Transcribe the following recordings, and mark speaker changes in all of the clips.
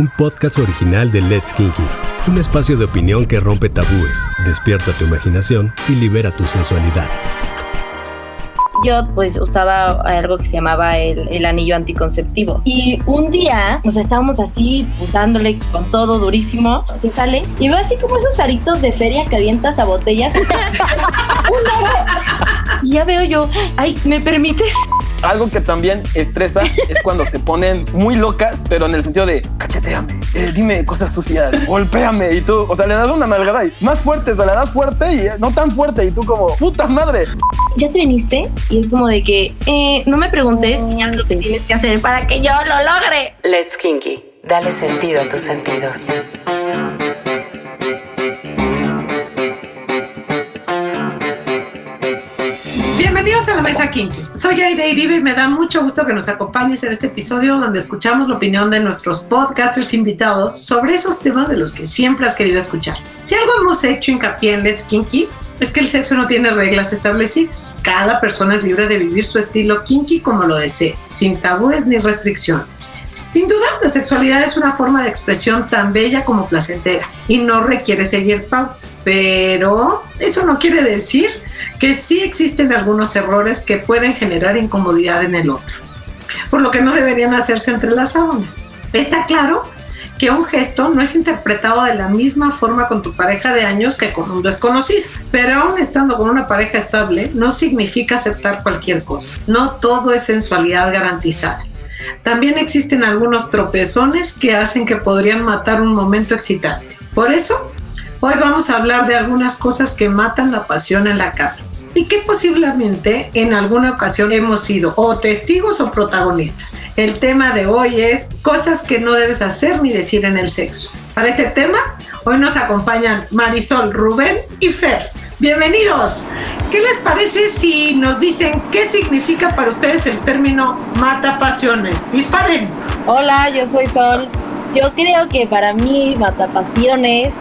Speaker 1: un podcast original de Let's Kinky, un espacio de opinión que rompe tabúes, despierta tu imaginación y libera tu sensualidad.
Speaker 2: Yo pues usaba algo que se llamaba el, anillo anticonceptivo. Y un día, o sea, estábamos así, pues, dándole con todo durísimo, se sale y veo así como esos aritos de feria que avientas a botellas. y ya veo yo, ay, ¿me permites?
Speaker 3: Algo que también estresa es cuando se ponen muy locas, pero en el sentido de cacheteame, eh, dime cosas sucias, golpéame y tú, o sea, le das una nalgada y más fuerte, o sea, le das fuerte y eh, no tan fuerte y tú como, puta madre.
Speaker 2: ¿Ya te viniste? Y es como de que, eh, no me preguntes, haz lo que tienes que hacer para que yo lo logre.
Speaker 4: Let's Kinky, dale sentido a tus sentidos.
Speaker 5: Bienvenidos a la Kinky. Soy Aide Iribe y me da mucho gusto que nos acompañes en este episodio donde escuchamos la opinión de nuestros podcasters invitados sobre esos temas de los que siempre has querido escuchar. Si algo hemos hecho hincapié en Let's Kinky es que el sexo no tiene reglas establecidas. Cada persona es libre de vivir su estilo kinky como lo desee, sin tabúes ni restricciones. Sin duda, la sexualidad es una forma de expresión tan bella como placentera y no requiere seguir pautas. Pero eso no quiere decir que sí existen algunos errores que pueden generar incomodidad en el otro, por lo que no deberían hacerse entre las sábanas. Está claro que un gesto no es interpretado de la misma forma con tu pareja de años que con un desconocido, pero aún estando con una pareja estable no significa aceptar cualquier cosa. No todo es sensualidad garantizada. También existen algunos tropezones que hacen que podrían matar un momento excitante. Por eso, hoy vamos a hablar de algunas cosas que matan la pasión en la cama y que posiblemente en alguna ocasión hemos sido o testigos o protagonistas. El tema de hoy es cosas que no debes hacer ni decir en el sexo. Para este tema, hoy nos acompañan Marisol, Rubén y Fer. Bienvenidos. ¿Qué les parece si nos dicen qué significa para ustedes el término mata pasiones? Disparen.
Speaker 2: Hola, yo soy Sol. Yo creo que para mí mata pasiones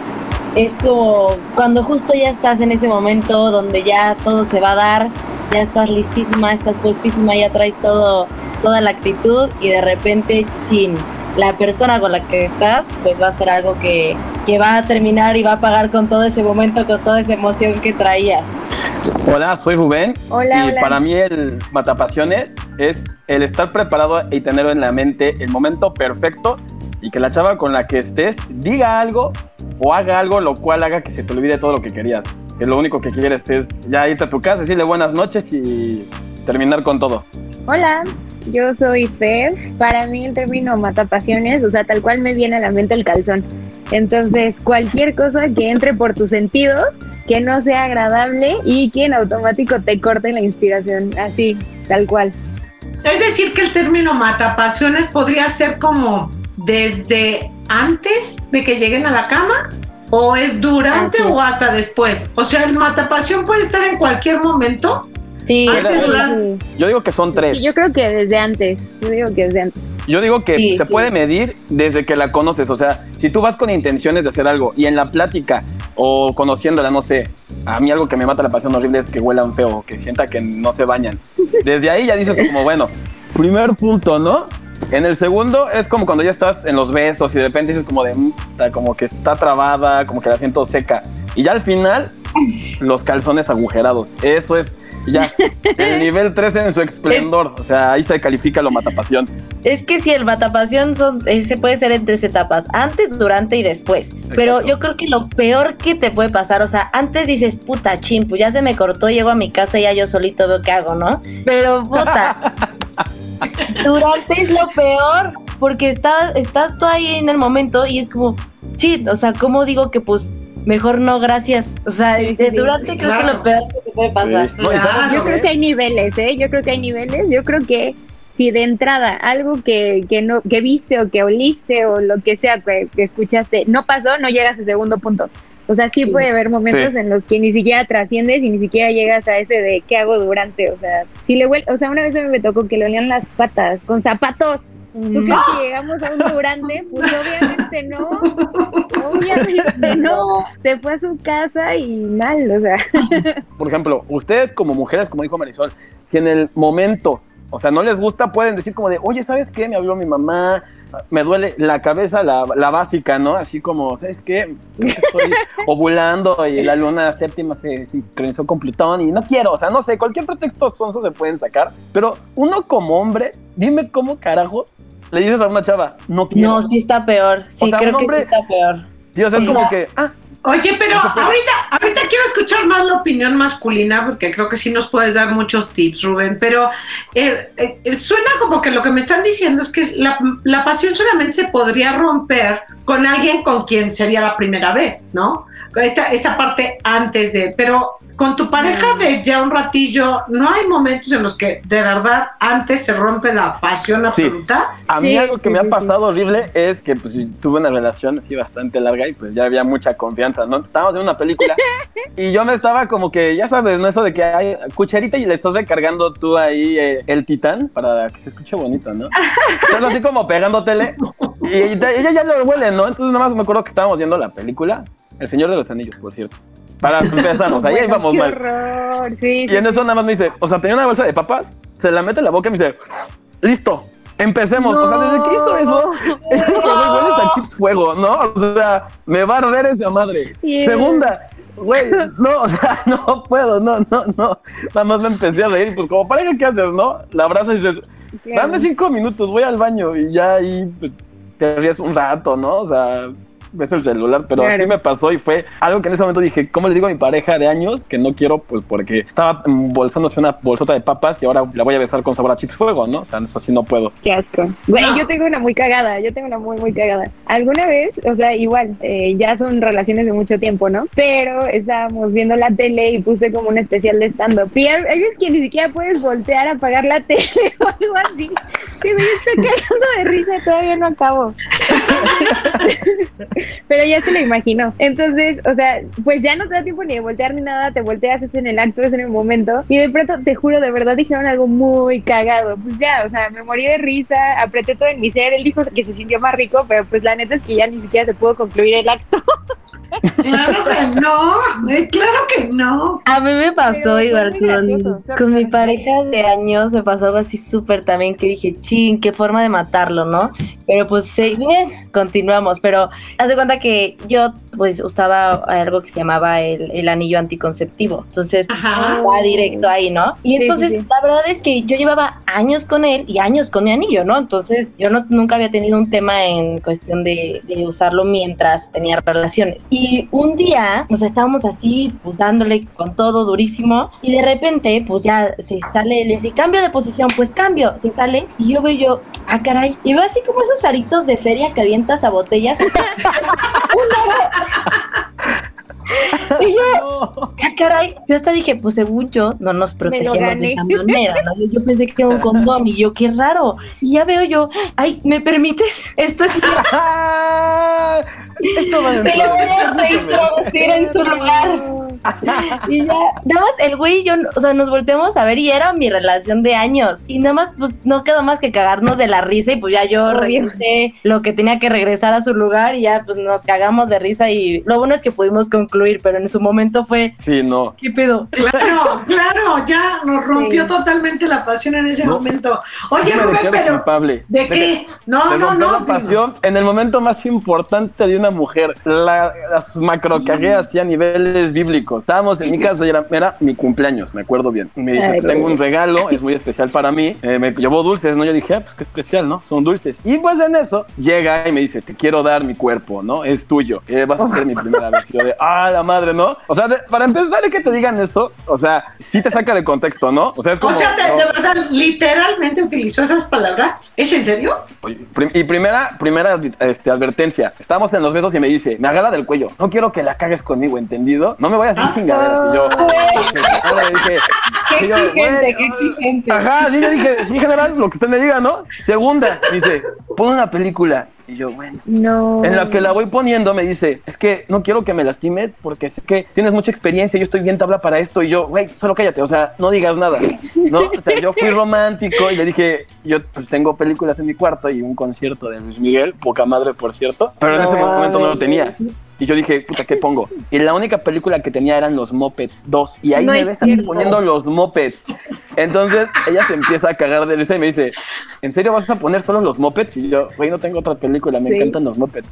Speaker 2: es como cuando justo ya estás en ese momento donde ya todo se va a dar, ya estás listísima, estás puestísima, ya traes todo, toda la actitud y de repente, chin, la persona con la que estás, pues va a ser algo que, que va a terminar y va a pagar con todo ese momento, con toda esa emoción que traías.
Speaker 3: Hola, soy Rubén.
Speaker 2: Hola,
Speaker 3: y para mí el matapasiones es el estar preparado y tener en la mente el momento perfecto y que la chava con la que estés diga algo o haga algo lo cual haga que se te olvide todo lo que querías. Que lo único que quieres es ya irte a tu casa, decirle buenas noches y terminar con todo.
Speaker 6: Hola, yo soy Fer. Para mí el término mata pasiones, o sea, tal cual me viene a la mente el calzón. Entonces, cualquier cosa que entre por tus sentidos, que no sea agradable y que en automático te corte la inspiración, así, tal cual.
Speaker 5: Es decir, que el término mata pasiones podría ser como desde antes de que lleguen a la cama o es durante o hasta después. O sea, el matapasión puede estar en cualquier momento.
Speaker 2: Sí,
Speaker 3: yo digo que son tres.
Speaker 6: yo creo que desde antes. Yo digo que desde antes.
Speaker 3: Yo digo que se puede medir desde que la conoces. O sea, si tú vas con intenciones de hacer algo y en la plática o conociéndola, no sé, a mí algo que me mata la pasión horrible es que huelan feo, que sienta que no se bañan. Desde ahí ya dices como, bueno, primer punto, ¿no? En el segundo es como cuando ya estás en los besos y de repente dices como de, como que está trabada, como que la siento seca. Y ya al final, los calzones agujerados. Eso es ya el nivel 13 en su esplendor. O sea, ahí se califica lo matapasión.
Speaker 2: Es que si el matapasión son, eh, se puede ser en tres etapas, antes, durante y después. Pero yo creo que lo peor que te puede pasar, o sea, antes dices, puta chimpu, ya se me cortó, llego a mi casa y ya yo solito veo qué hago, ¿no? Pero puta. Durante es lo peor, porque estás, estás tú ahí en el momento y es como, sí, o sea, ¿cómo digo que pues mejor no, gracias? O sea, durante creo que lo peor que te puede pasar.
Speaker 6: yo creo que hay niveles, ¿eh? Yo creo que hay niveles, yo creo que si de entrada algo que, que no que viste o que oliste o lo que sea que, escuchaste no pasó, no llegas al segundo punto. O sea, sí, puede haber momentos en los que ni siquiera trasciendes y ni siquiera llegas a ese de qué hago durante. O sea, si le o sea, una vez a mí me tocó que le olían las patas con zapatos. ¿Tú crees que mm. llegamos a un durante? Pues obviamente no. Obviamente no. Se fue a su casa y mal, o sea.
Speaker 3: Por ejemplo, ustedes como mujeres, como dijo Marisol, si en el momento o sea, no les gusta, pueden decir como de, oye, ¿sabes qué? Me habló mi mamá, me duele la cabeza, la, la básica, ¿no? Así como, ¿sabes qué? Estoy ovulando y la luna séptima se sincronizó con Plutón y no quiero, o sea, no sé, cualquier pretexto sonso se pueden sacar, pero uno como hombre, dime cómo carajos le dices a una chava, no quiero.
Speaker 2: No, sí está peor. Sí,
Speaker 3: O sea,
Speaker 2: creo
Speaker 3: un
Speaker 2: que
Speaker 3: hombre-
Speaker 2: sí está peor.
Speaker 3: O sea, es como que, ah,
Speaker 5: Oye, pero ahorita, ahorita quiero escuchar más la opinión masculina porque creo que sí nos puedes dar muchos tips, Rubén. Pero eh, eh, suena como que lo que me están diciendo es que la, la pasión solamente se podría romper con alguien con quien sería la primera vez, ¿no? Esta, esta parte antes de. Pero con tu pareja de ya un ratillo, ¿no hay momentos en los que de verdad antes se rompe la pasión
Speaker 3: Sí.
Speaker 5: absoluta?
Speaker 3: A mí
Speaker 6: Sí,
Speaker 3: algo que
Speaker 6: sí,
Speaker 3: me ha
Speaker 6: sí, sí.
Speaker 3: pasado horrible es que pues, tuve una relación así bastante larga y pues ya había mucha confianza, ¿no? Estábamos en una película y yo me estaba como que, ya sabes, ¿no? Eso de que hay cucharita y le estás recargando tú ahí eh, el titán para que se escuche bonito, ¿no? Estás así como pegándotele y ella ella ya lo huele, ¿no? Entonces nada más me acuerdo que estábamos viendo la película, El Señor de los Anillos, por cierto. Para empezar, o sea,
Speaker 6: Bueno,
Speaker 3: íbamos
Speaker 6: qué
Speaker 3: mal.
Speaker 6: horror, sí,
Speaker 3: Y en eso nada más me dice, o sea, tenía una bolsa de papas, se la mete en la boca y me dice, listo, empecemos. O sea, desde que hizo eso, güey, hueles a chips fuego, ¿no? O sea, me va a arder esa madre.
Speaker 6: Yeah.
Speaker 3: Segunda, güey, no, o sea, no puedo, no, no, no. Nada más me empecé a reír y pues como pareja, ¿qué haces, no? La abrazas y dices, dame cinco minutos, voy al baño y ya ahí, pues, te ríes un rato, ¿no? O sea... Ves el celular, pero
Speaker 6: Claro.
Speaker 3: así me pasó y fue algo que en ese momento dije, ¿cómo le digo a mi pareja de años que no quiero? Pues porque estaba embolsándose una bolsota de papas y ahora la voy a besar con sabor a chips fuego, ¿no? O sea, eso sí no puedo.
Speaker 6: Qué asco. Güey,
Speaker 5: No.
Speaker 6: yo tengo una muy cagada, yo tengo una muy, muy cagada. Alguna vez, o sea, igual, eh, ya son relaciones de mucho tiempo, ¿no? Pero estábamos viendo la tele y puse como un especial de stand-up. Y hay, veces que ni siquiera puedes voltear a apagar la tele o algo así. Que me estoy cagando de risa, todavía no acabo. Pero ya se lo imagino. Entonces, o sea, pues ya no te da tiempo ni de voltear ni nada, te volteas, es en el acto, es en el momento. Y de pronto, te juro, de verdad dijeron algo muy cagado. Pues ya, o sea, me morí de risa, apreté todo en mi ser. Él dijo que se sintió más rico, pero pues la neta es que ya ni siquiera se pudo concluir el acto.
Speaker 5: Claro que no, eh, claro que no.
Speaker 2: A mí me pasó
Speaker 6: Pero
Speaker 2: igual
Speaker 6: gracioso,
Speaker 2: con, con mi pareja de años, me pasó algo así súper también que dije, ching, qué forma de matarlo, ¿no? Pero pues sí, bien, continuamos, pero haz de cuenta que yo pues usaba algo que se llamaba el, el anillo anticonceptivo, entonces
Speaker 5: Ajá.
Speaker 2: va directo ahí, ¿no? Y
Speaker 6: Sí,
Speaker 2: entonces
Speaker 6: sí, sí.
Speaker 2: la verdad es que yo llevaba años con él y años con mi anillo, ¿no? Entonces yo no, nunca había tenido un tema en cuestión de, de usarlo mientras tenía relaciones. Y un día, sea, estábamos así, pues dándole con todo durísimo y de repente, pues ya se sale, le dice, cambio de posición, pues cambio, se sale y yo veo yo, ah, caray, y veo así como esos aritos de feria que avientas a botellas. y yo, Ah, caray. Yo hasta dije, pues según yo, no nos protegemos de esa manera, ¿no? Yo, yo pensé que era un condón y yo, qué raro. Y ya veo yo, ay, ¿me permites? Esto es
Speaker 3: Esto va a
Speaker 2: te lo voy a reintroducir en su lugar. Y ya, nada más el güey y yo, o sea, nos volteamos a ver y era mi relación de años. Y nada más, pues no quedó más que cagarnos de la risa y pues ya yo regresé lo que tenía que regresar a su lugar y ya pues nos cagamos de risa y lo bueno es que pudimos concluir, pero en su momento fue,
Speaker 3: Sí, no.
Speaker 2: ¿qué pedo?
Speaker 5: Claro, claro, ya nos rompió
Speaker 6: Sí.
Speaker 5: totalmente la pasión en ese
Speaker 3: No.
Speaker 5: momento. Oye, Rubén, pero
Speaker 3: culpable.
Speaker 5: ¿de qué? No,
Speaker 3: de
Speaker 5: no, no.
Speaker 3: la pasión en el momento más importante de una mujer, la- las macro así a niveles bíblicos. Estábamos en mi caso, y era, era mi cumpleaños, me acuerdo bien. Me dice,
Speaker 6: Ay,
Speaker 3: te tengo un regalo, es muy especial para mí. Eh, me llevó dulces, ¿no? Yo dije, ah, pues qué especial, ¿no? Son dulces. Y pues en eso llega y me dice, te quiero dar mi cuerpo, ¿no? Es tuyo. Eh, vas a ser mi primera vez. Yo de, ah, la madre, ¿no? O sea, de- para empezar, de que te digan eso, o sea, sí te saca de contexto, ¿no? O sea, es como...
Speaker 5: O sea, de,
Speaker 3: no.
Speaker 5: de verdad, literalmente utilizó esas palabras. ¿Es en serio?
Speaker 3: Y primera, primera este, advertencia. Estamos en los besos y me dice, me agarra del cuello. No quiero que la cagues conmigo, ¿entendido? No me voy a hacer
Speaker 5: Ah.
Speaker 3: chingaderas. Y yo, le dije,
Speaker 2: Qué
Speaker 3: yo,
Speaker 2: exigente, qué exigente.
Speaker 3: Ajá, sí, yo dije, sí, general, lo que usted me diga, ¿no? Segunda, dice, pon una película. Y yo, bueno.
Speaker 6: No.
Speaker 3: En la que la voy poniendo me dice, es que no quiero que me lastimes porque sé que tienes mucha experiencia, yo estoy bien tabla para esto y yo, güey, solo cállate, o sea, no digas nada, ¿no? O sea, yo fui romántico y le dije, yo pues tengo películas en mi cuarto y un concierto de Luis Miguel, poca madre por cierto, pero en ese momento no lo tenía. Y yo dije, puta, ¿qué pongo? Y la única película que tenía eran los Mopeds 2. Y ahí
Speaker 6: No
Speaker 3: me
Speaker 6: es
Speaker 3: ves a mí poniendo los Mopeds. Entonces ella se empieza a cagar de risa y me dice, ¿en serio vas a poner solo los Mopeds? Y yo, güey, no tengo otra película, me
Speaker 6: Sí.
Speaker 3: encantan los Mopeds.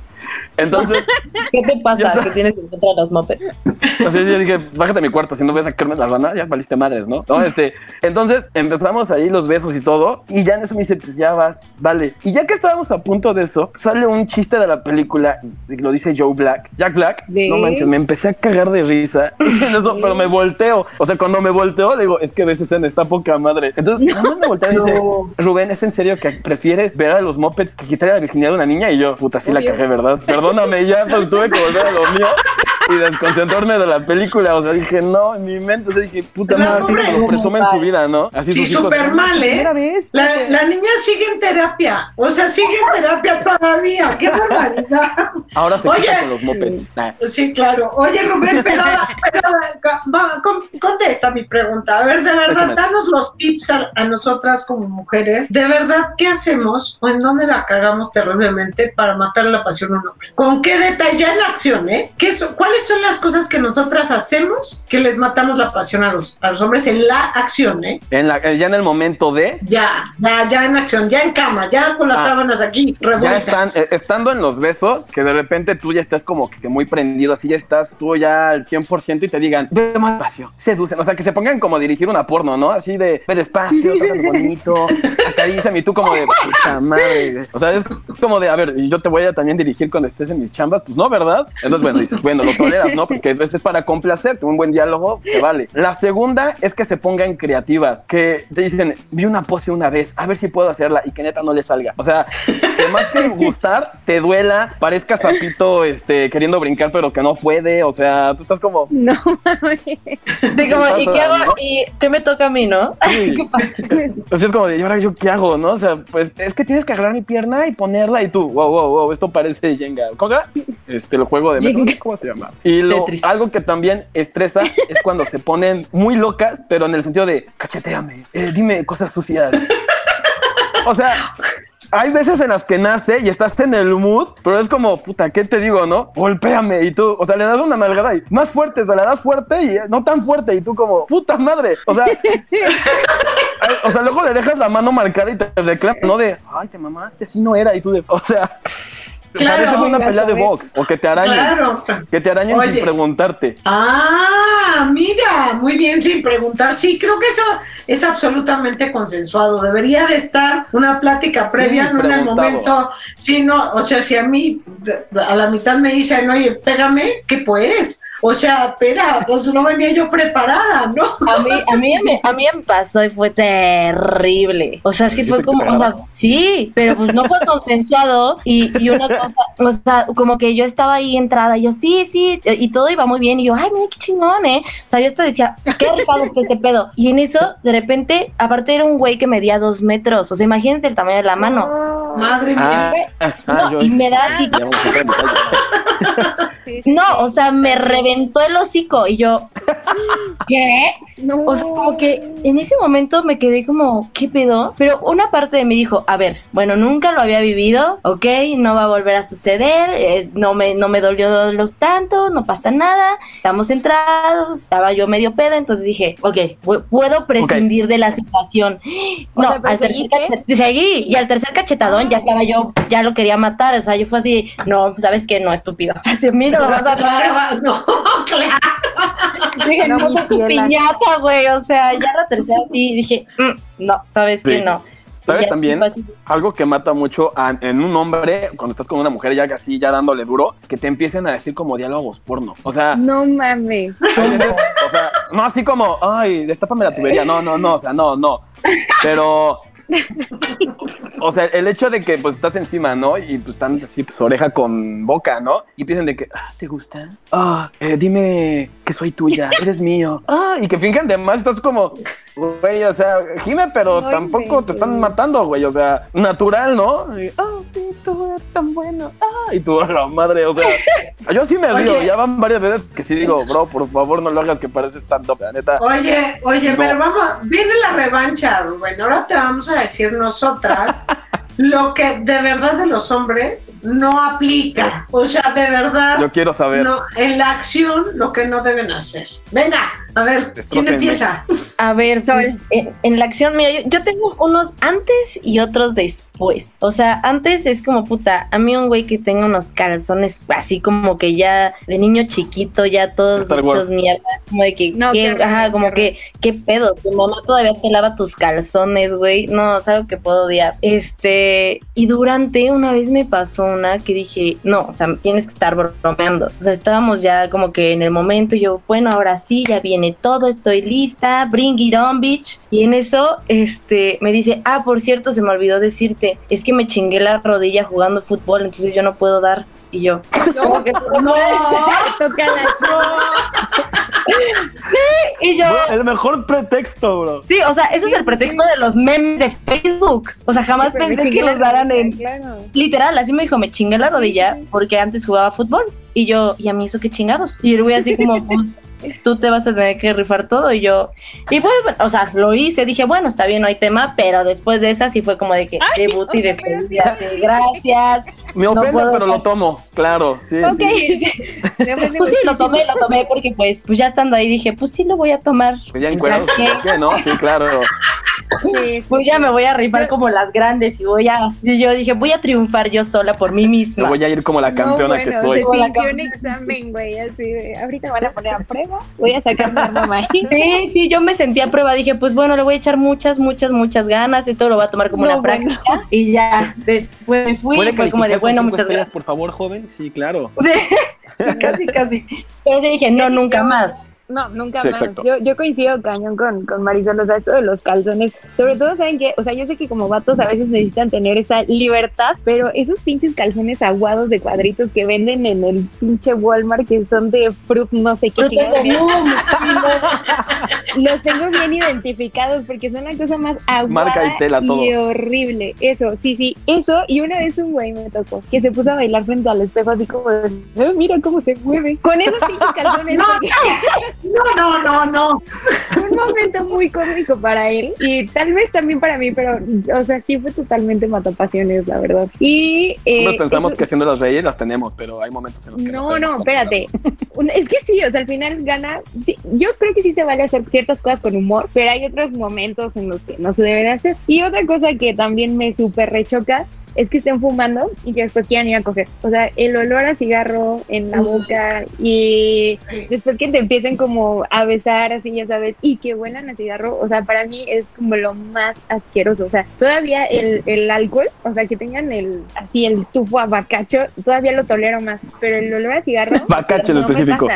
Speaker 3: Entonces,
Speaker 2: ¿Qué te pasa que tienes en contra de los mopeds?
Speaker 3: así yo dije, bájate a mi cuarto, si no ves a sacarme la rana, ya valiste madres, ¿no? ¿No? Este, entonces empezamos ahí los besos y todo, y ya en eso me dice, pues ya vas, vale. Y ya que estábamos a punto de eso, sale un chiste de la película, y lo dice Joe Black, Jack Black, no manches, me empecé a cagar de risa, en eso, pero me volteo, o sea, cuando me volteo, le digo, es que ves escena, está poca madre. Entonces, nada más me volteo y dice. Rubén, ¿es en serio que prefieres ver a los mopeds que quitarle la virginidad de una niña? Y yo, puta, sí la cagué, ¿verdad? Perdóname, ya pues, tuve que volver a lo mío y desconcentrarme de la película. O sea, dije, no, en mi mente, o sea, dije, puta,
Speaker 5: No,
Speaker 3: madre, así como lo presume en su vida, ¿no? Así
Speaker 5: Sí, súper mal, ¿eh?
Speaker 3: Vez.
Speaker 5: La, la niña sigue en terapia. O sea, sigue en terapia todavía. ¡Qué barbaridad!
Speaker 3: Ahora se
Speaker 5: Oye.
Speaker 3: con los mopeds. Nah.
Speaker 5: Sí, claro. Oye, Rubén, pero, pero va, con- contesta mi pregunta. A ver, de verdad,
Speaker 3: Déjame.
Speaker 5: danos los tips a, a nosotras como mujeres. De verdad, ¿qué hacemos o en dónde la cagamos terriblemente para matar la pasión a un hombre? ¿Con qué detalle? Ya en la acción, ¿eh? ¿Qué so- ¿Cuáles son las cosas que nosotras hacemos que les matamos la pasión a los, a los hombres en la acción, ¿eh?
Speaker 3: En la, eh, ya en el momento de.
Speaker 5: Ya, ya, ya en acción, ya en cama, ya con las
Speaker 3: Ah.
Speaker 5: sábanas aquí
Speaker 3: Ya
Speaker 5: revueltas.
Speaker 3: están, eh, estando en los besos, que de repente tú ya estás como que muy prendido, así ya estás tú ya al 100% y te digan, ve más despacio, seducen, o sea, que se pongan como a dirigir una porno, ¿no? Así de, ve despacio, bonito, acaríciame y tú como de, puta madre. O sea, es como de, a ver, yo te voy a también dirigir cuando estés en mis chambas, pues no, ¿verdad? Entonces, bueno, dices, bueno, lo ¿no? Porque a veces es para complacerte, un buen diálogo se vale. La segunda es que se pongan creativas, que te dicen, vi una pose una vez, a ver si puedo hacerla y que neta no le salga. O sea, que más que gustar, te duela, parezca sapito este, queriendo brincar pero que no puede, o sea, tú estás como...
Speaker 6: No mames.
Speaker 2: Sí, como, ¿y qué hago?
Speaker 3: ¿no?
Speaker 2: ¿Y qué me toca a mí, no?
Speaker 3: Sí. Así es como de, ¿y ahora yo qué hago, no? O sea, pues es que tienes que agarrar mi pierna y ponerla y tú, wow, wow, wow, esto parece Jenga. ¿Cómo se llama? Este, el juego de sé ¿cómo se llama? Y lo, algo que también estresa es cuando se ponen muy locas, pero en el sentido de, cacheteame, eh, dime cosas sucias. O sea, hay veces en las que nace y estás en el mood, pero es como, puta, ¿qué te digo, no? Golpéame y tú, o sea, le das una nalgada y más fuerte, o sea, le das fuerte y eh, no tan fuerte y tú como, puta madre, o sea, ay, o sea, luego le dejas la mano marcada y te reclama, no de, ay, te mamaste, así no era y tú de, o sea,
Speaker 5: Claro,
Speaker 3: parece una pelea de box o que te arañen,
Speaker 5: Claro.
Speaker 3: que te arañen
Speaker 5: Oye.
Speaker 3: sin preguntarte.
Speaker 5: Ah, mira, muy bien, sin preguntar. Sí, creo que eso es absolutamente consensuado. Debería de estar una plática previa,
Speaker 3: Sí,
Speaker 5: no en el momento. Sí, no, o sea, si a mí a la mitad me dicen, oye, pégame, ¿qué pues? O sea, espera, pues no venía yo preparada, ¿no?
Speaker 2: A mí, a mí, me, a mí me pasó y fue terrible. O sea, sí
Speaker 3: ¿Dijiste
Speaker 2: fue como, o sea, sí, pero pues no fue consensuado y, y una cosa, o sea, como que yo estaba ahí entrada y yo, sí, sí, y todo iba muy bien y yo, ay, mira qué chingón, ¿eh? O sea, yo hasta decía, qué rifado está este pedo. Y en eso, de repente, aparte era un güey que medía dos metros, o sea, imagínense el tamaño de la mano.
Speaker 6: No.
Speaker 5: Madre mía.
Speaker 3: Ah, ah,
Speaker 2: No, y me da así, no, o sea, me reventó el hocico y yo, ¿qué?
Speaker 6: No.
Speaker 2: O sea, como que en ese momento me quedé como, ¿qué pedo? Pero una parte de mí dijo, a ver, bueno, nunca lo había vivido, ok, no va a volver a suceder, eh, no, me, no me dolió los tanto, no pasa nada, estamos centrados, estaba yo medio peda, entonces dije, ok, pu- puedo prescindir de la situación.
Speaker 6: O
Speaker 2: No,
Speaker 6: sea, ¿pero
Speaker 2: al tercer cachet- seguí, y al tercer cachetadón ya estaba yo, ya lo quería matar, o sea, yo fue así, no, ¿sabes qué? No, estúpido. Así, mira, lo vas a
Speaker 5: no, claro.
Speaker 2: Dije,
Speaker 6: No,
Speaker 2: piñata, güey. O sea, ya la tercera sí dije, "Mm, no, sabes
Speaker 3: Sí.
Speaker 2: que no.
Speaker 3: ¿Sabes
Speaker 2: ya
Speaker 3: también? Algo que mata mucho a- en un hombre, cuando estás con una mujer ya así, ya dándole duro, que te empiecen a decir como diálogos porno. O sea,
Speaker 6: No mames.
Speaker 3: o sea, no así como, ay, destápame la tubería. No, no, no, o sea, no, no. Pero O sea, el hecho de que pues estás encima, ¿no? Y pues están así, pues oreja con boca, ¿no? Y piensan de que, ah, ¿te gusta? Ah, eh, dime que soy tuya, eres mío. Ah, y que finjan de más, estás como, güey, o sea, gime, pero tampoco te están matando, güey, o sea, natural, ¿no? Y, ah, sí, tú eres tan bueno. Ah, y tú, a la madre, o sea, yo sí me río,
Speaker 5: Oye.
Speaker 3: ya van varias veces que sí digo, bro, por favor no lo hagas que parece stand-up, la neta.
Speaker 5: Oye, oye,
Speaker 3: No.
Speaker 5: pero vamos, viene la revancha, Rubén. Ahora te vamos a decir nosotras lo que de verdad de los hombres no aplica. O sea, de verdad,
Speaker 3: Yo quiero saber.
Speaker 5: no, en la acción lo que no deben hacer. Venga, a ver, ¿quién empieza?
Speaker 2: A ver,
Speaker 6: Sol.
Speaker 2: pues, en, en la acción, mira, yo, yo tengo unos antes y otros después. O sea, antes es como puta, a mí un güey que tenga unos calzones así como que ya de niño chiquito, ya todos hechos mierda, como de que,
Speaker 6: No,
Speaker 2: ¿qué?
Speaker 6: qué horror,
Speaker 2: ajá,
Speaker 6: qué
Speaker 2: como que, ¿qué pedo? Tu mamá todavía te lava tus calzones, güey. No, es algo que puedo odiar. Este, y durante una vez me pasó una que dije, no, o sea, tienes que estar bromeando. O sea, estábamos ya como que en el momento, y yo, bueno, ahora sí, ya viene todo, estoy lista, bring it on, bitch. Y en eso, este, me dice, ah, por cierto, se me olvidó decirte, es que me chingué la rodilla jugando fútbol, entonces yo no puedo dar. Y yo, ¿cómo que no?
Speaker 6: Toca la
Speaker 2: Y yo,
Speaker 3: Bro, el mejor pretexto, bro.
Speaker 2: sí, o sea, ese es el pretexto de los memes de Facebook. O sea, jamás pensé que les daran en,
Speaker 6: Claro.
Speaker 2: Literal, así me dijo, me chingué la rodilla porque antes jugaba fútbol. Y yo, ¿y a mí eso qué chingados? Y el güey así como, "Pues, tú te vas a tener que rifar todo. Y yo, y bueno, o sea, lo hice, dije, bueno, está bien, no hay tema, pero después de esa sí fue como de que debut y despedida. sí, gracias.
Speaker 3: Me
Speaker 2: No
Speaker 3: ofende,
Speaker 2: puedo
Speaker 3: pero lo tomo, claro, sí, sí.
Speaker 2: Pues sí, lo tomé, lo tomé porque pues, pues ya estando ahí dije, pues sí lo voy a tomar.
Speaker 3: Pues ya ¿por qué no? Sí, claro.
Speaker 6: Sí,
Speaker 2: Pues ya me voy a rifar como las grandes y voy a, y yo dije, voy a triunfar yo sola por mí
Speaker 3: Me
Speaker 2: misma.
Speaker 3: voy a ir como la campeona
Speaker 6: no,
Speaker 3: que soy.
Speaker 2: Como la
Speaker 6: un examen, güey, así de, ahorita van a poner a prueba, voy a sacar mi mamá.
Speaker 2: Sí, sí, yo me sentí a prueba. Dije, pues bueno, le voy a echar muchas, muchas, muchas ganas. Esto lo voy a tomar como
Speaker 6: No,
Speaker 2: una
Speaker 6: bueno.
Speaker 2: práctica. Y ya, después me fui.
Speaker 3: ¿Puede
Speaker 2: Fue como de, bueno, muchas
Speaker 3: estrellas,
Speaker 2: gracias.
Speaker 3: por favor, joven? Sí, claro.
Speaker 2: Sí, sí, casi, casi. Pero sí dije, no, nunca más.
Speaker 6: No, nunca
Speaker 3: Sí,
Speaker 6: más.
Speaker 3: exacto.
Speaker 6: Yo, yo coincido cañón con, con Marisol, o sea, esto de los calzones. Sobre todo, ¿saben qué? O sea, yo sé que como vatos a veces necesitan tener esa libertad, pero esos pinches calzones aguados de cuadritos que venden en el pinche Walmart que son de fruit, no sé qué
Speaker 2: tengo boom,
Speaker 6: los tengo bien identificados porque son la cosa más aguada
Speaker 3: Marca y tela, todo.
Speaker 6: horrible. Eso, sí, sí, eso. Y una vez un güey me tocó que se puso a bailar frente al espejo así como de, "Eh, mira cómo se mueve. Con esos pinches calzones.
Speaker 5: No,
Speaker 6: porque-
Speaker 5: No, no, no, no.
Speaker 6: fue un momento muy cómico para él y tal vez también para mí, pero, o sea, sí fue totalmente matapasiones, la verdad. Y. eh,
Speaker 3: Nosotros pensamos
Speaker 6: eso-
Speaker 3: que siendo las reyes las tenemos, pero hay momentos en los que
Speaker 6: No, no,
Speaker 3: controlar.
Speaker 6: espérate. Es que sí, o sea, al final gana. sí, yo creo que sí se vale hacer cosas con humor, pero hay otros momentos en los que no se debe de hacer. Y otra cosa que también me súper rechoca es que estén fumando y que después quieran ir a coger. O sea, el olor a cigarro en la boca y después que te empiecen como a besar así, ya sabes, y que huelan a cigarro, o sea, para mí es como lo más asqueroso. O sea, todavía el, el alcohol, o sea, que tengan el así el tufo a bacacho, todavía lo tolero más, pero el olor a cigarro...
Speaker 3: Bacacho en
Speaker 6: no me
Speaker 3: específico.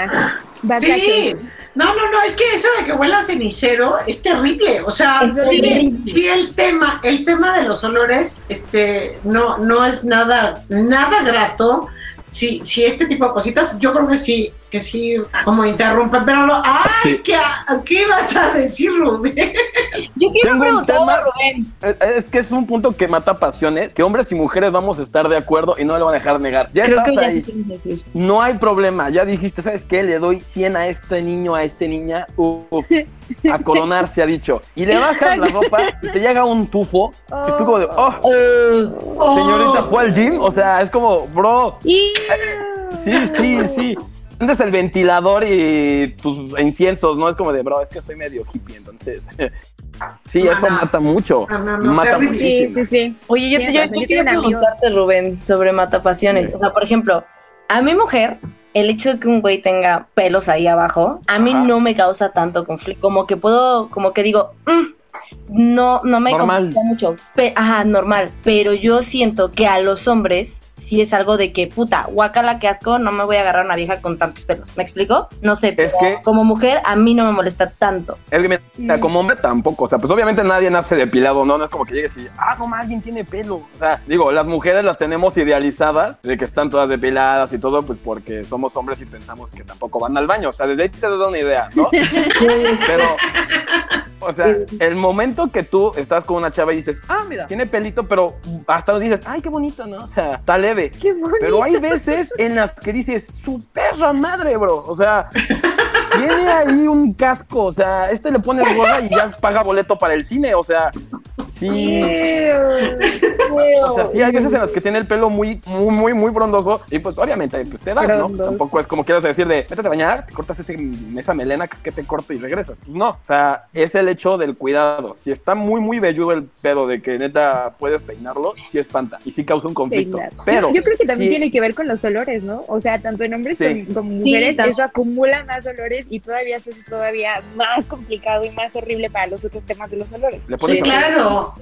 Speaker 6: Bacacho.
Speaker 5: Sí. No, no, no, es que eso de que huela a cenicero es terrible. O sea, sí, sí el tema, el tema de los olores, este, no, no es nada, nada grato. Si, si este tipo de cositas, yo creo que sí, que sí, como interrumpen, pero lo, ¡ay!
Speaker 3: Sí.
Speaker 5: ¿qué, ¿Qué vas a decir, Rubén?
Speaker 2: Yo quiero
Speaker 3: Tengo un
Speaker 2: preguntar
Speaker 3: tema-
Speaker 2: a Rubén.
Speaker 3: Eh, Es que es un punto que mata pasiones, que hombres y mujeres vamos a estar de acuerdo y no lo van a dejar negar. Ya
Speaker 2: Creo que
Speaker 3: estás
Speaker 2: ya
Speaker 3: ahí.
Speaker 2: decir.
Speaker 3: No hay problema, ya dijiste, ¿sabes qué? Le doy 100 a este niño, a este niña, uf, a coronar se ha dicho. Y le bajas la ropa y te llega un tufo, que tú como de, oh,
Speaker 2: Eh,
Speaker 3: señorita,
Speaker 5: Oh.
Speaker 3: ¿fue al gym? O sea, es como, bro,
Speaker 6: Y
Speaker 3: sí, sí, sí. Antes el ventilador y tus inciensos, ¿no? Es como de, bro, es que soy medio hippie, entonces. Sí,
Speaker 5: No,
Speaker 3: eso
Speaker 5: no.
Speaker 3: mata mucho.
Speaker 5: No, no, no,
Speaker 3: mata
Speaker 5: terrible.
Speaker 6: sí,
Speaker 3: muchísimo.
Speaker 6: sí, sí.
Speaker 2: Oye, yo,
Speaker 6: Tienes
Speaker 2: yo, yo quiero preguntarte, Rubén, sobre matapasiones.
Speaker 3: Sí.
Speaker 2: O sea, por ejemplo, a mi mujer, el hecho de que un güey tenga pelos ahí abajo, a mí
Speaker 3: Ajá.
Speaker 2: no me causa tanto conflicto. Como que puedo, como que digo, "Mm, no, no me
Speaker 3: Normal.
Speaker 2: mucho. Pe- ajá, normal. Pero yo siento que a los hombres sí es algo de que, puta, guacala, que asco, no me voy a agarrar a una vieja con tantos pelos. ¿Me explico? No sé, pero
Speaker 3: que-
Speaker 2: como mujer a mí no me molesta tanto.
Speaker 3: Es que mira, como hombre tampoco, o sea, pues obviamente nadie nace depilado, ¿no? No es como que llegues y, ah, no, más, alguien tiene pelo. O sea, digo, las mujeres las tenemos idealizadas, de que están todas depiladas y todo, pues porque somos hombres y pensamos que tampoco van al baño. O sea, desde ahí te das una idea, ¿no? Pero, o sea, el momento que tú estás con una chava y dices, ah, mira, tiene pelito, pero hasta dices, ay, qué bonito, ¿no? O sea, está leve.
Speaker 6: Qué bonito.
Speaker 3: Pero hay veces en las que dices, su perra madre, bro. O sea, tiene ahí un casco. O sea, este le pone gorra y ya paga boleto para el cine. O sea, sí. O sea, sí hay veces en las que tiene el pelo muy, muy, muy, muy frondoso. Y pues obviamente pues, te das, ¿no?
Speaker 6: Frondoso.
Speaker 3: Tampoco es como quieras decir de, métete a bañar, te cortas ese, esa melena que es que te corto y regresas. Pues, no. O sea, es el hecho del cuidado. Si está muy, muy velludo el pedo de que neta puedes peinarlo, sí espanta. Y sí causa un conflicto.
Speaker 6: Peinar.
Speaker 3: Pero
Speaker 6: yo, yo creo que también
Speaker 3: sí-
Speaker 6: tiene que ver con los olores, ¿no? O sea, tanto en hombres
Speaker 3: Sí.
Speaker 6: como, como mujeres, eso acumula más olores y todavía es todavía más complicado y más horrible para los otros temas de los olores.
Speaker 5: Sí, claro.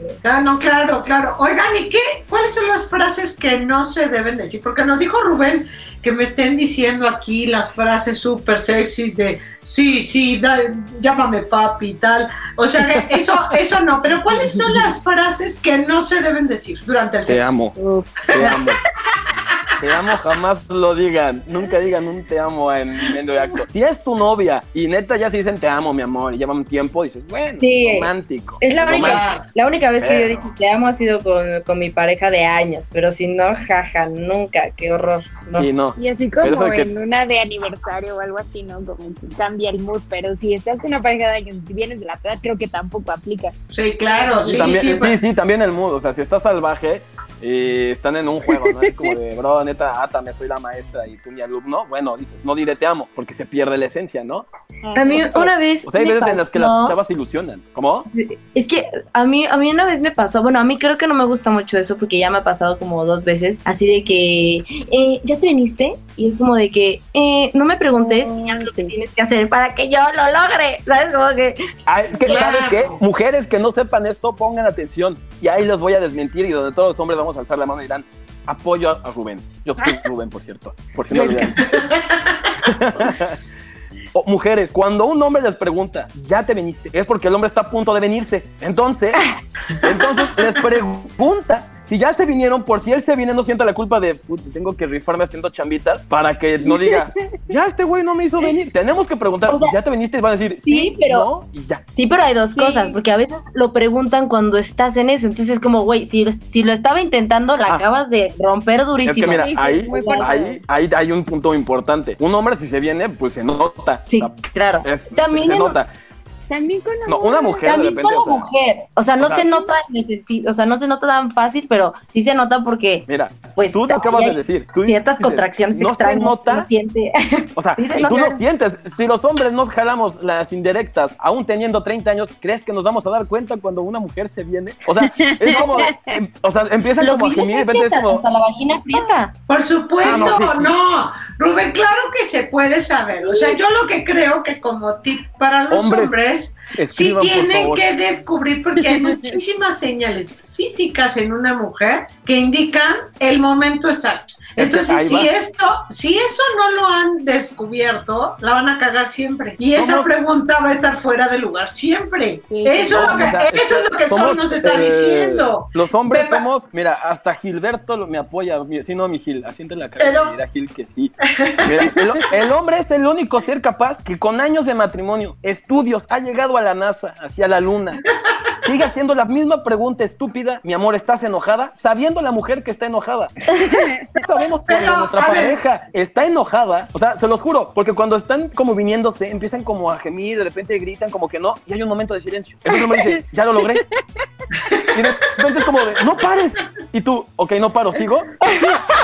Speaker 5: No, claro, claro. Oigan, ¿y qué? ¿Cuáles son las frases que no se deben decir? Porque nos dijo Rubén que me estén diciendo aquí las frases súper sexys de sí, sí, da- llámame papi y tal. O sea, que eso, eso no. Pero ¿cuáles son las frases que no se deben decir durante el
Speaker 3: Te
Speaker 5: sexo?
Speaker 3: amo,
Speaker 6: Uf.
Speaker 3: te amo. Te amo, jamás lo digan. Nunca digan un te amo en medio de acto. Si es tu novia y neta ya se dicen te amo, mi amor, y llevan un tiempo, dices, bueno,
Speaker 2: Sí.
Speaker 3: romántico.
Speaker 2: Es la única,
Speaker 3: romántico.
Speaker 2: la única vez que yo dije te amo ha sido con, con mi pareja de años, pero si no, jaja, nunca, qué horror. No.
Speaker 3: Sí, no.
Speaker 6: Y así como
Speaker 3: que-
Speaker 6: en una de aniversario o algo así, ¿no? Como que cambia el mood, pero si estás con una pareja de años y vienes de la peda, creo que tampoco aplica.
Speaker 5: Sí, claro, sí,
Speaker 3: también,
Speaker 5: sí.
Speaker 3: sí,
Speaker 5: pues-
Speaker 3: sí, también el mood. O sea, si estás salvaje y están en un juego, ¿no? Es como de, bro, neta, átame, soy la maestra y tú mi alumno. Bueno, dices, no diré te amo, porque se pierde la esencia, ¿no?
Speaker 2: A mí una vez
Speaker 3: O sea, hay veces en las que las chavas se ilusionan. ¿Cómo?
Speaker 2: Es que a mí, a mí una vez me pasó, bueno, a mí creo que no me gusta mucho eso porque ya me ha pasado como dos veces, así de que, eh, ¿ya te viniste? Y es como de que, eh, no me preguntes y haz lo que tienes que hacer para que yo lo logre, ¿sabes? Como que,
Speaker 3: Ah, es que,
Speaker 5: Claro.
Speaker 3: ¿sabes qué? Mujeres que no sepan esto, pongan atención. Y ahí los voy a desmentir y donde todos los hombres vamos a alzar la mano y dirán, apoyo a, Rubén. Yo soy Rubén, por cierto. Por si no lo. O, mujeres, cuando un hombre les pregunta, ¿ya te viniste? Es porque el hombre está a punto de venirse. Entonces, entonces les pregunta si ya se vinieron, por si él se viene, no sienta la culpa de, "Puta, tengo que rifarme haciendo chambitas para que no diga, ya este güey no me hizo venir. Tenemos que preguntar,
Speaker 2: O sea,
Speaker 3: ¿ya te viniste? Y van a decir,
Speaker 2: sí,
Speaker 3: sí,
Speaker 2: pero-
Speaker 3: no, y ya.
Speaker 2: Sí, pero hay dos
Speaker 6: Sí.
Speaker 2: cosas, porque a veces lo preguntan cuando estás en eso, entonces es como, güey, si, si lo estaba intentando, la
Speaker 3: Ah.
Speaker 2: acabas de romper
Speaker 3: Es
Speaker 2: durísimo.
Speaker 3: que mira, ahí, ahí, ahí hay un punto importante. Un hombre si se viene, pues se nota.
Speaker 2: Sí,
Speaker 3: O sea,
Speaker 2: claro.
Speaker 3: es-
Speaker 2: También
Speaker 3: se
Speaker 2: en-
Speaker 3: nota.
Speaker 6: También con
Speaker 3: No, una mujer
Speaker 2: También
Speaker 3: de repente,
Speaker 2: como
Speaker 3: o sea,
Speaker 2: mujer, o sea, no
Speaker 3: o sea-
Speaker 2: se nota en el sentido, o sea, no se nota tan fácil, pero sí se nota porque,
Speaker 3: Mira,
Speaker 2: pues,
Speaker 3: tú lo acabas de decir. Tú
Speaker 2: ciertas
Speaker 3: dices,
Speaker 2: contracciones
Speaker 3: no
Speaker 2: extrañas,
Speaker 3: se nota,
Speaker 2: uno siente.
Speaker 3: o sea,
Speaker 2: sí se
Speaker 3: tú lo sientes. Si los hombres nos jalamos las indirectas, aún teniendo 30 años, ¿crees que nos vamos a dar cuenta cuando una mujer se viene? O sea, es como, em- o sea, empiezan
Speaker 2: Lo
Speaker 3: como a
Speaker 2: que
Speaker 3: gemir, de repente es
Speaker 2: hasta,
Speaker 3: como,
Speaker 2: hasta la vagina aprieta.
Speaker 5: Por supuesto,
Speaker 3: Ah, no, sí, sí.
Speaker 5: no. Rubén, claro que se puede saber. O sea, yo lo que creo que como tip para los
Speaker 3: Hombres,
Speaker 5: hombres, sí
Speaker 3: escriban, por
Speaker 5: tienen que descubrir, porque hay muchísimas señales físicas en una mujer que indican el momento exacto.
Speaker 3: Que
Speaker 5: Entonces, si
Speaker 3: va.
Speaker 5: esto, si eso no lo han descubierto, la van a cagar siempre. Y esa pregunta va a estar fuera de lugar siempre.
Speaker 6: Sí,
Speaker 5: Eso, es lo que,
Speaker 3: o sea,
Speaker 5: eso es lo que
Speaker 3: somos,
Speaker 5: Sol nos está
Speaker 3: eh,
Speaker 5: diciendo.
Speaker 3: Los hombres
Speaker 5: Beba-
Speaker 3: somos, mira, hasta Gilberto lo- me apoya, sí, no, mi Gil, asiente la cara,
Speaker 5: Pero-
Speaker 3: mira Gil que sí. Mira, el, el hombre es el único ser capaz que con años de matrimonio, estudios, ha llegado a la NASA, hacia la luna. Sigue haciendo la misma pregunta estúpida, mi amor, ¿estás enojada? Sabiendo la mujer que está enojada. Ya sabemos que nuestra
Speaker 5: ver.
Speaker 3: pareja está enojada, o sea, se los juro, porque cuando están como viniéndose, empiezan como a gemir, de repente gritan como que no, y hay un momento de silencio. Entonces uno dice, ya lo logré. Y de repente es como de, no pares. Y tú, ok, no paro, sigo.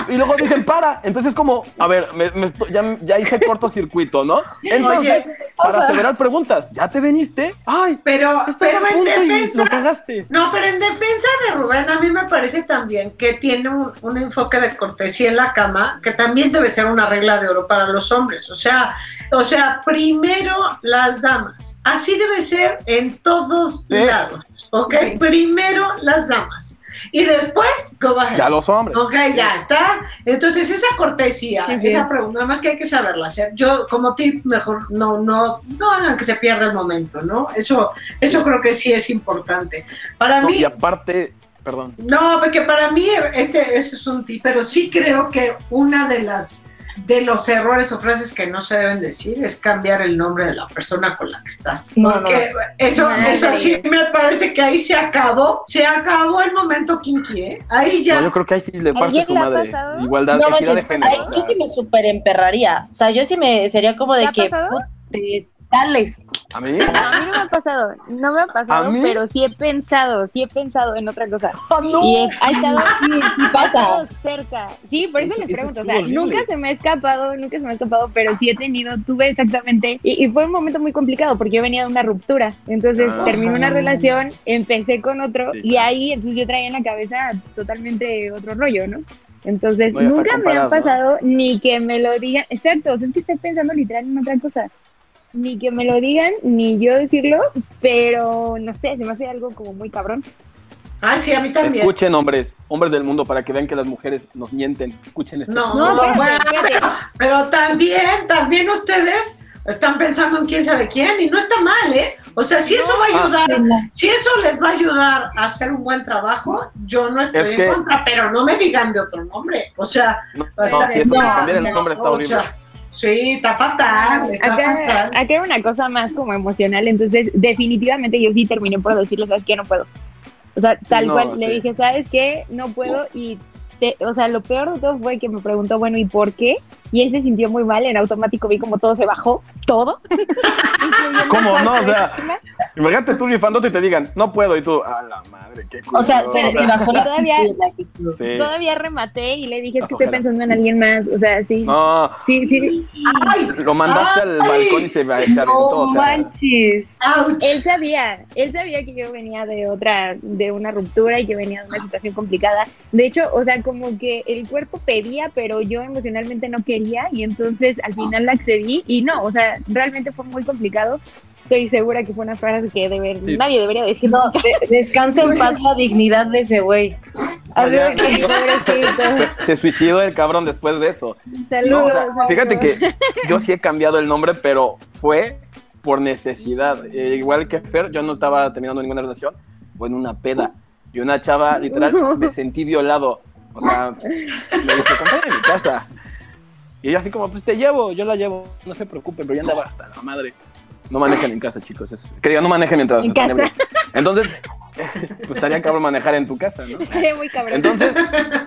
Speaker 3: Y luego dicen, para. Entonces es como, a ver, me- me estoy- ya, ya hice cortocircuito, ¿no? Entonces,
Speaker 5: Oye,
Speaker 3: para aseverar preguntas, ¿ya te veniste? Ay,
Speaker 5: Pero, pero en defensa,
Speaker 3: cagaste.
Speaker 5: No, pero en defensa de Rubén, a mí me parece también que tiene un, un enfoque de cortesía en la cama, que también debe ser una regla de oro para los hombres. O sea, o sea, primero las damas. Así debe ser en todos
Speaker 3: Sí.
Speaker 5: lados, ¿ok? Primero las damas. Y después, go ahead.
Speaker 3: Ya los hombres.
Speaker 5: Ok, ya está. Entonces, esa cortesía,
Speaker 6: Sí, sí.
Speaker 5: esa pregunta, nada más que hay que saberla hacer. Yo, como tip, mejor no, no, no hagan que se pierda el momento, ¿no? Eso, eso creo que sí es importante. Para
Speaker 3: No,
Speaker 5: mí,
Speaker 3: y aparte, perdón.
Speaker 5: no, porque para mí este ese es un tip, pero sí creo que una de las de los errores o frases que no se deben decir es cambiar el nombre de la persona con la que estás.
Speaker 2: No,
Speaker 5: Porque eso,
Speaker 6: No,
Speaker 5: eso
Speaker 6: no,
Speaker 5: sí me parece que ahí se acabó, se acabó el momento kinky, ¿eh? Ahí ya.
Speaker 3: No, yo creo que ahí sí le parte
Speaker 6: ¿Alguien
Speaker 3: su madre.
Speaker 6: pasado?
Speaker 3: Igualdad,
Speaker 2: No
Speaker 3: equidad de género.
Speaker 2: ay, yo sí me súper emperraría. O sea, yo sí me sería como
Speaker 6: ¿Te
Speaker 2: de que.
Speaker 6: pasado?
Speaker 2: Dales.
Speaker 3: a mí.
Speaker 6: No, a mí no me ha pasado, no me ha pasado, pero sí he pensado, sí he pensado en otra cosa.
Speaker 3: ¡Ah, no!
Speaker 6: Y es, ha estado,
Speaker 2: Sí, sí
Speaker 6: ha
Speaker 2: pasa.
Speaker 6: estado cerca. Sí, por eso
Speaker 3: Eso-
Speaker 6: les
Speaker 3: eso
Speaker 6: pregunto. O
Speaker 3: estuvo
Speaker 6: sea,
Speaker 3: horrible.
Speaker 6: nunca se me ha escapado, nunca se me ha escapado, pero sí he tenido, tuve exactamente. Y, y fue un momento muy complicado porque yo venía de una ruptura. Entonces
Speaker 3: Ah.
Speaker 6: terminé una relación, empecé con otro
Speaker 3: Sí,
Speaker 6: y
Speaker 3: claro.
Speaker 6: ahí entonces yo traía en la cabeza totalmente otro rollo, ¿no? Entonces, nunca me ha
Speaker 3: comparado, ¿no?
Speaker 6: pasado ni que me lo digan. Exacto, o sea, es que estás pensando literal en otra cosa. Ni que me lo digan, ni yo decirlo, pero no sé, se me hace algo como muy cabrón.
Speaker 5: Ay, sí, a mí también.
Speaker 3: Escuchen, hombres, hombres del mundo, para que vean que las mujeres nos mienten. Escuchen esto.
Speaker 5: No,
Speaker 6: No, espérate,
Speaker 5: bueno,
Speaker 6: espérate.
Speaker 5: pero también, también ustedes están pensando en quién sabe quién y no está mal, ¿eh? O sea, si eso va a ayudar, si eso les va a ayudar a hacer un buen trabajo, yo no estoy
Speaker 3: Es
Speaker 5: en
Speaker 3: que-
Speaker 5: contra, pero no me digan de otro nombre. O sea,
Speaker 3: No,
Speaker 5: está-
Speaker 3: no, si eso de
Speaker 5: no,
Speaker 3: cambiar el
Speaker 5: no,
Speaker 3: nombre está
Speaker 5: o
Speaker 3: horrible.
Speaker 5: sea, sí, está fatal, está
Speaker 6: Acá,
Speaker 5: fatal.
Speaker 6: acá era una cosa más como emocional, entonces definitivamente yo sí terminé por decirle, ¿sabes qué? No puedo. O sea, tal
Speaker 3: No,
Speaker 6: cual, le dije, ¿sabes qué? No puedo y, te- o sea, lo peor de todo fue que me preguntó, bueno, ¿y por qué? Y él se sintió muy mal, en automático vi como todo se bajó, todo.
Speaker 3: ¿Cómo no? O sea. Imagínate tú rifándote y te digan, no puedo, y tú, a la madre, qué
Speaker 2: O sea,
Speaker 3: culero".
Speaker 2: se, se bajó la
Speaker 6: Todavía-.
Speaker 3: Sí.
Speaker 6: Todavía rematé y le dije, es que estoy pensando en alguien más, o sea, sí.
Speaker 3: No,
Speaker 6: Sí, sí,
Speaker 5: ¡Ay!
Speaker 3: lo mandaste al balcón y se, se aventó.
Speaker 2: No
Speaker 3: o sea,
Speaker 2: manches.
Speaker 5: ¡Auch!
Speaker 6: Él sabía, él sabía que yo venía de otra, de una ruptura y que venía de una situación complicada. De hecho, o sea, como que el cuerpo pedía, pero yo emocionalmente no quería y entonces al final la accedí y no, o sea, realmente fue muy complicado. Estoy segura que fue una frase que deber-
Speaker 3: Sí.
Speaker 6: nadie debería decir.
Speaker 2: No, de- descansa en paz la dignidad de ese güey. Así que-
Speaker 6: pobrecito.
Speaker 3: se, se suicidó el cabrón después de eso. No,
Speaker 6: Saludos.
Speaker 3: o sea,
Speaker 6: saludos.
Speaker 3: fíjate que yo sí he cambiado el nombre, pero fue por necesidad. Eh, igual que Fer, yo no estaba terminando ninguna relación, fue en una peda. Y una chava, literal, me sentí violado. O sea, me dice, acompáñame a mi casa. Y yo así como, pues te llevo, yo la llevo, no se preocupe, pero ya andaba hasta la madre. No manejen en casa, chicos. Es, que no manejen mientras
Speaker 6: En casa.
Speaker 3: ebrios. Entonces, pues estaría cabrón manejar en tu casa, ¿no?
Speaker 6: Estaría muy cabrón.
Speaker 3: Entonces,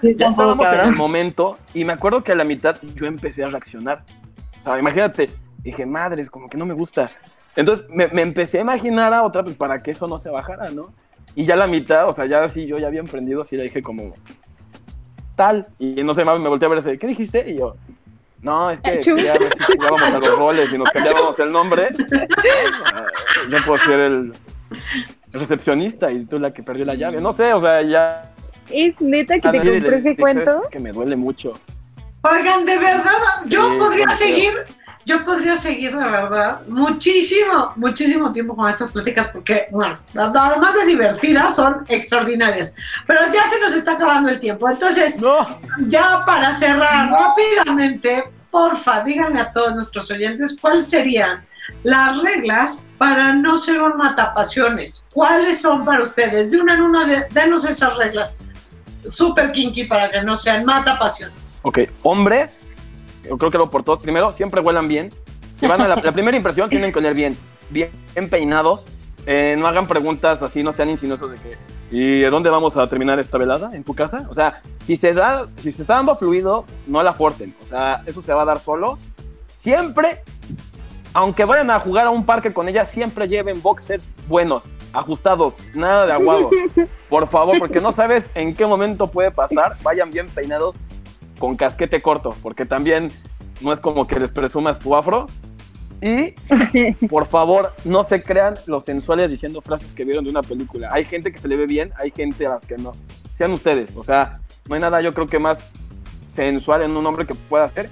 Speaker 2: Sí,
Speaker 3: ya estábamos en el momento y me acuerdo que a la mitad yo empecé a reaccionar. O sea, imagínate, dije, madres, como que no me gusta. Entonces me, me empecé a imaginar a otra, pues para que eso no se bajara, ¿no? Y ya la mitad, o sea, ya así yo ya había emprendido, así le dije como, tal. Y no sé, me volteé a ver, ¿qué dijiste? Y yo, no, es que si jugábamos a los roles y nos cambiábamos el nombre. Yo puedo ser el recepcionista y tú la que perdió la llave. No sé, o sea, ya
Speaker 6: es neta que te compré ese cuento.
Speaker 3: Es que me duele mucho.
Speaker 5: Oigan, de verdad, yo
Speaker 3: Sí,
Speaker 5: podría seguir, yo podría seguir de verdad muchísimo, muchísimo tiempo con estas pláticas porque, bueno, además de divertidas, son extraordinarias. Pero ya se nos está acabando el tiempo. Entonces,
Speaker 3: No,
Speaker 5: ya para cerrar rápidamente, porfa, díganle a todos nuestros oyentes cuáles serían las reglas para no ser un matapasiones. ¿Cuáles son para ustedes? De una en una, de- denos esas reglas. Súper kinky para que no sean matapasiones.
Speaker 3: Ok, hombres, creo que lo por todos primero, siempre huelan bien. Y van a la, la primera impresión tienen que oler bien, bien, bien peinados. Eh, no hagan preguntas así, no sean insinuosos de que, ¿y dónde vamos a terminar esta velada? ¿En tu casa? O sea, si se, da, si se está dando fluido, no la forcen. O sea, eso se va a dar solo. Siempre, aunque vayan a jugar a un parque con ella, siempre lleven boxers buenos, ajustados, nada de aguado. Por favor, porque no sabes en qué momento puede pasar. Vayan bien peinados con casquete corto, porque también no es como que les presumas tu afro. Y por favor, no se crean los sensuales diciendo frases que vieron de una película. Hay gente que se le ve bien, hay gente a las que no. Sean ustedes, o sea, no hay nada yo creo que más sensual en un hombre que pueda hacer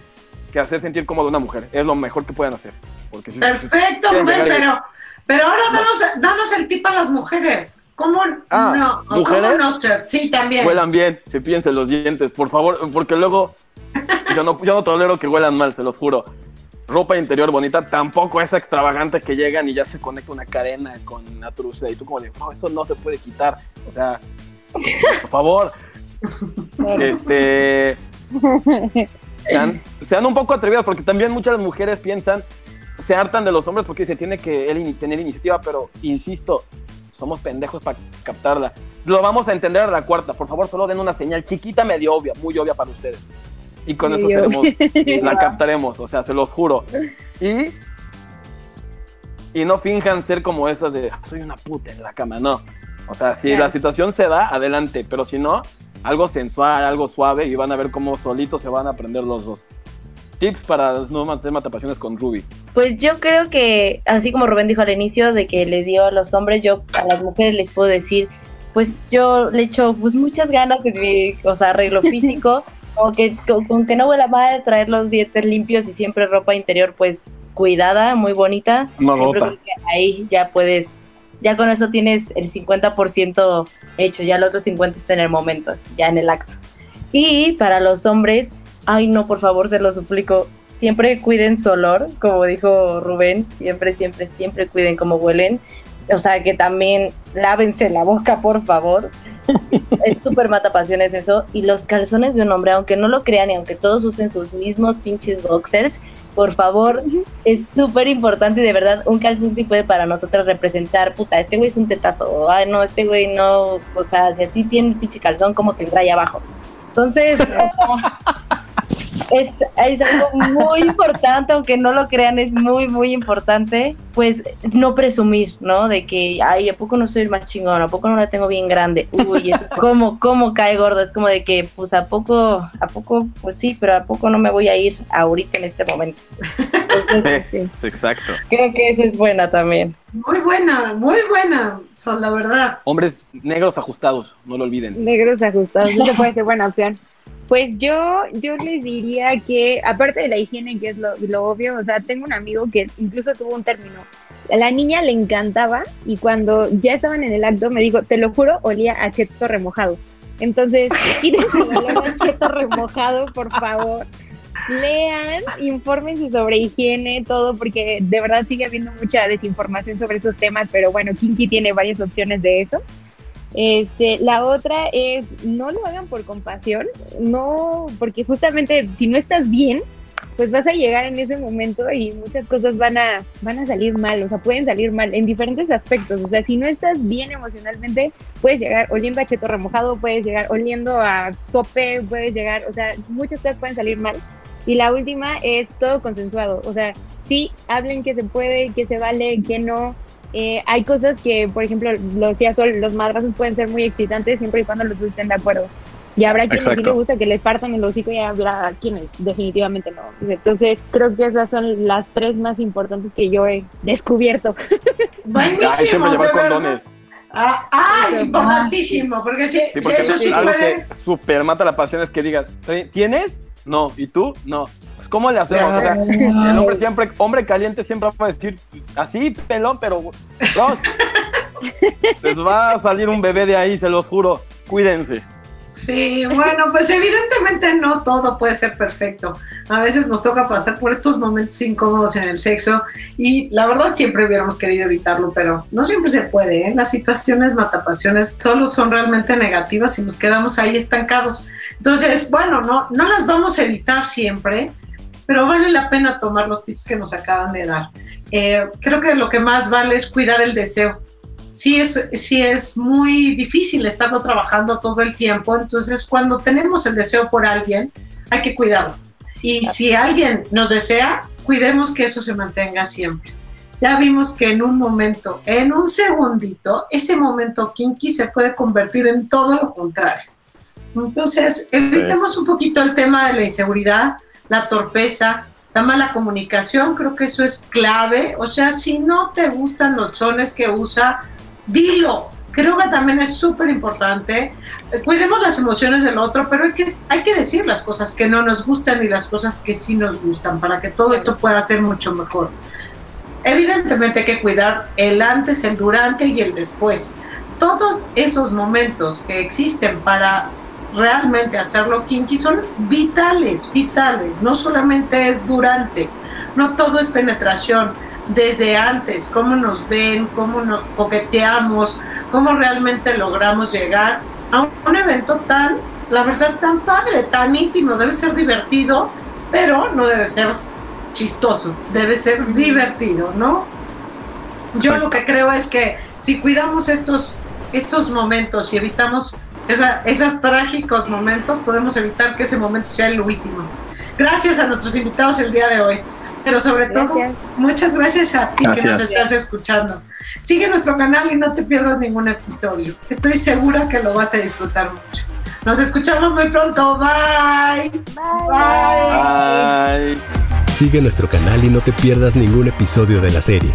Speaker 3: que hacer sentir cómodo a una mujer. Es lo mejor que pueden hacer. Porque si-
Speaker 5: Perfecto,
Speaker 3: quieren
Speaker 5: Rubén,
Speaker 3: llegar y-
Speaker 5: pero, pero ahora danos, danos el tip a las mujeres. ¿Cómo
Speaker 3: Ah,
Speaker 5: no? ¿O
Speaker 3: ¿mujeres?
Speaker 5: ¿Cómo no ser? Sí, también.
Speaker 3: Huelan bien, cepíllense los dientes, por favor, porque luego yo no, yo no tolero que huelan mal, se los juro. Ropa interior bonita tampoco es extravagante que llegan y ya se conecta una cadena con una truza y tú como de, no, eso no se puede quitar. O sea, por favor, este, sean, sean un poco atrevidas porque también muchas mujeres piensan, se hartan de los hombres porque se tiene que él in- tener iniciativa, pero insisto, somos pendejos para captarla. Lo vamos a entender a la cuarta. Por favor, solo den una señal chiquita, medio obvia, muy obvia para ustedes. Y con eso seremos, la captaremos, o sea, se los juro. Y, y no finjan ser como esas de "Ah, soy una puta en la cama, no. O sea, si la situación se da, adelante, pero si no, algo sensual, algo suave y van a ver cómo solitos se van a aprender los dos. Tips para no hacer matapasiones con Ruby.
Speaker 2: Pues yo creo que, así como Rubén dijo al inicio, de que le dio a los hombres, yo a las mujeres les puedo decir, pues yo le echo pues muchas ganas en mi, o sea, arreglo físico, como que con, con que no huela mal, traer los dientes limpios y siempre ropa interior pues cuidada, muy bonita.
Speaker 3: No rota.
Speaker 2: creo que ahí ya puedes, ya con eso tienes el 50% hecho, ya el otro 50% está en el momento, ya en el acto. Y para los hombres, ay no, por favor, se lo suplico, siempre cuiden su olor, como dijo Rubén, siempre, siempre, siempre cuiden cómo huelen. O sea, que también lávense la boca, por favor. es súper matapasiones eso. Y los calzones de un hombre, aunque no lo crean y aunque todos usen sus mismos pinches boxers, por favor, es súper importante y de verdad un calzón sí puede para nosotros representar, puta, este güey es un tetazo, ay no, este güey no, o sea, si así tiene el pinche calzón, como que trae abajo. Entonces, es, es algo muy importante, aunque no lo crean, es muy, muy importante, pues no presumir, ¿no? De que, ay, ¿a poco no soy el más chingón? ¿A poco no la tengo bien grande? Uy, eso, ¿cómo, cómo cae gordo? Es como de que, pues, ¿a poco, a poco, pues sí, pero ¿a poco no me voy a ir ahorita en este momento? Entonces,
Speaker 3: Sí, exacto.
Speaker 2: creo que esa es buena también.
Speaker 5: Muy buena, muy buena, son la verdad.
Speaker 3: Hombres negros ajustados, no lo olviden.
Speaker 6: Negros ajustados, eso puede ser buena opción. Pues yo, yo les diría que, aparte de la higiene, que es lo, lo obvio, o sea, tengo un amigo que incluso tuvo un término. A la niña le encantaba y cuando ya estaban en el acto me dijo, te lo juro, olía a cheto remojado. Entonces, quítense el olor a cheto remojado, por favor. Lean, infórmense sobre higiene, todo, porque de verdad sigue habiendo mucha desinformación sobre esos temas, pero bueno, Kinky tiene varias opciones de eso. Este, la otra es no lo hagan por compasión, no, porque justamente si no estás bien, pues vas a llegar en ese momento y muchas cosas van a, van a salir mal, o sea, pueden salir mal en diferentes aspectos. O sea, si no estás bien emocionalmente, puedes llegar oliendo a cheto remojado, puedes llegar oliendo a sope, puedes llegar, o sea, muchas cosas pueden salir mal. Y la última es todo consensuado, o sea, sí, hablen que se puede, que se vale, que no. Eh, hay cosas que, por ejemplo, lo decía Sol, los madrazos pueden ser muy excitantes siempre y cuando los dos estén de acuerdo. Y habrá quienes sí
Speaker 3: Exacto.
Speaker 6: le gusta que les partan el hocico y habrá quienes definitivamente no. Entonces, creo que esas son las tres más importantes que yo he descubierto.
Speaker 5: Buenísimo.
Speaker 3: Ay, siempre llevar condones.
Speaker 5: Ah, ah, importantísimo, porque si,
Speaker 3: Sí,
Speaker 5: si
Speaker 3: porque
Speaker 5: eso sí
Speaker 3: algo
Speaker 5: puede.
Speaker 3: que super mata la pasión es que digas, ¿tienes? No. ¿Y tú? No. ¿Cómo le hacemos? O sea, el hombre siempre, hombre caliente siempre va a decir, así, pelón, pero les va a salir un bebé de ahí, se los juro. Cuídense.
Speaker 5: Sí, bueno, pues evidentemente no todo puede ser perfecto. A veces nos toca pasar por estos momentos incómodos en el sexo y la verdad siempre hubiéramos querido evitarlo, pero no siempre se puede. ¿eh? Las situaciones matapasiones solo son realmente negativas y nos quedamos ahí estancados. Entonces, bueno, no, no las vamos a evitar siempre, pero vale la pena tomar los tips que nos acaban de dar. Eh, creo que lo que más vale es cuidar el deseo sí es, sí es muy difícil estarlo trabajando todo el tiempo, entonces cuando tenemos el deseo por alguien, hay que cuidarlo. Y si alguien nos desea, cuidemos que eso se mantenga siempre. Ya vimos que en un momento, en un segundito, ese momento kinky se puede convertir en todo lo contrario. Entonces, evitemos un poquito el tema de la inseguridad, la torpeza, la mala comunicación, creo que eso es clave. O sea, si no te gustan los chones que usa, dilo. Creo que también es súper importante. Cuidemos las emociones del otro, pero hay que, hay que decir las cosas que no nos gustan y las cosas que sí nos gustan para que todo esto pueda ser mucho mejor. Evidentemente hay que cuidar el antes, el durante y el después. todos esos momentos que existen para realmente hacerlo kinky son vitales, vitales. No solamente es durante, no todo es penetración. Desde antes, cómo nos ven, cómo nos coqueteamos, cómo realmente logramos llegar a un evento tan, la verdad, tan padre, tan íntimo. Debe ser divertido, pero no debe ser chistoso, debe ser divertido, ¿no? Yo lo que creo es que si cuidamos estos, estos momentos y evitamos esos trágicos momentos, podemos evitar que ese momento sea el último. Gracias a nuestros invitados el día de hoy. Pero sobre todo, muchas gracias a ti que nos estás escuchando. Sigue nuestro canal y no te pierdas ningún episodio. Estoy segura que lo vas a disfrutar mucho. Nos escuchamos muy pronto. Bye.
Speaker 3: Bye. Bye.
Speaker 1: Sigue nuestro canal y no te pierdas ningún episodio de la serie.